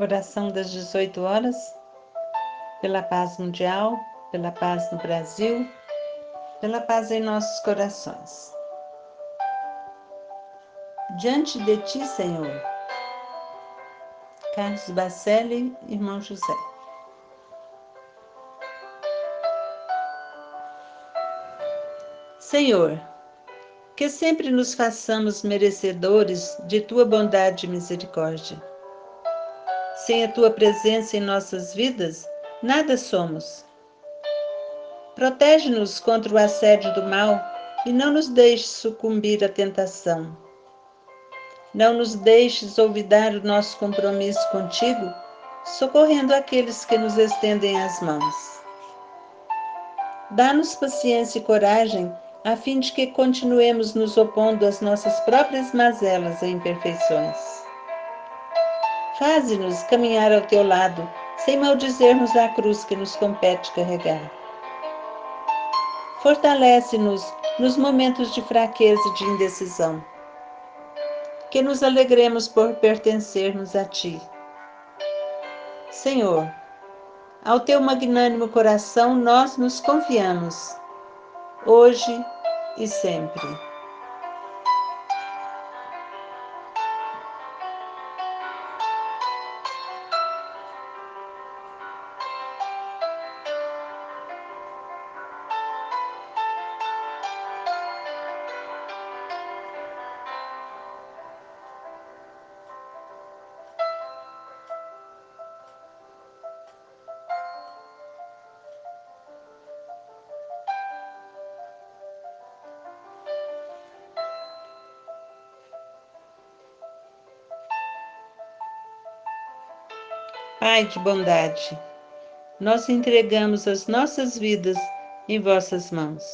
Oração das 18 horas, pela paz mundial, pela paz no Brasil, pela paz em nossos corações. Diante de ti, Senhor. Carlos Bacelli, irmão José. Senhor, que sempre nos façamos merecedores de tua bondade e misericórdia sem a tua presença em nossas vidas, nada somos. Protege-nos contra o assédio do mal e não nos deixes sucumbir à tentação. Não nos deixes olvidar o nosso compromisso contigo, socorrendo aqueles que nos estendem as mãos. Dá-nos paciência e coragem, a fim de que continuemos nos opondo às nossas próprias mazelas e imperfeições. Faze-nos caminhar ao teu lado, sem maldizermos a cruz que nos compete carregar. Fortalece-nos nos momentos de fraqueza e de indecisão. Que nos alegremos por pertencermos a Ti. Senhor, ao Teu magnânimo coração nós nos confiamos, hoje e sempre. Pai de bondade, nós entregamos as nossas vidas em vossas mãos.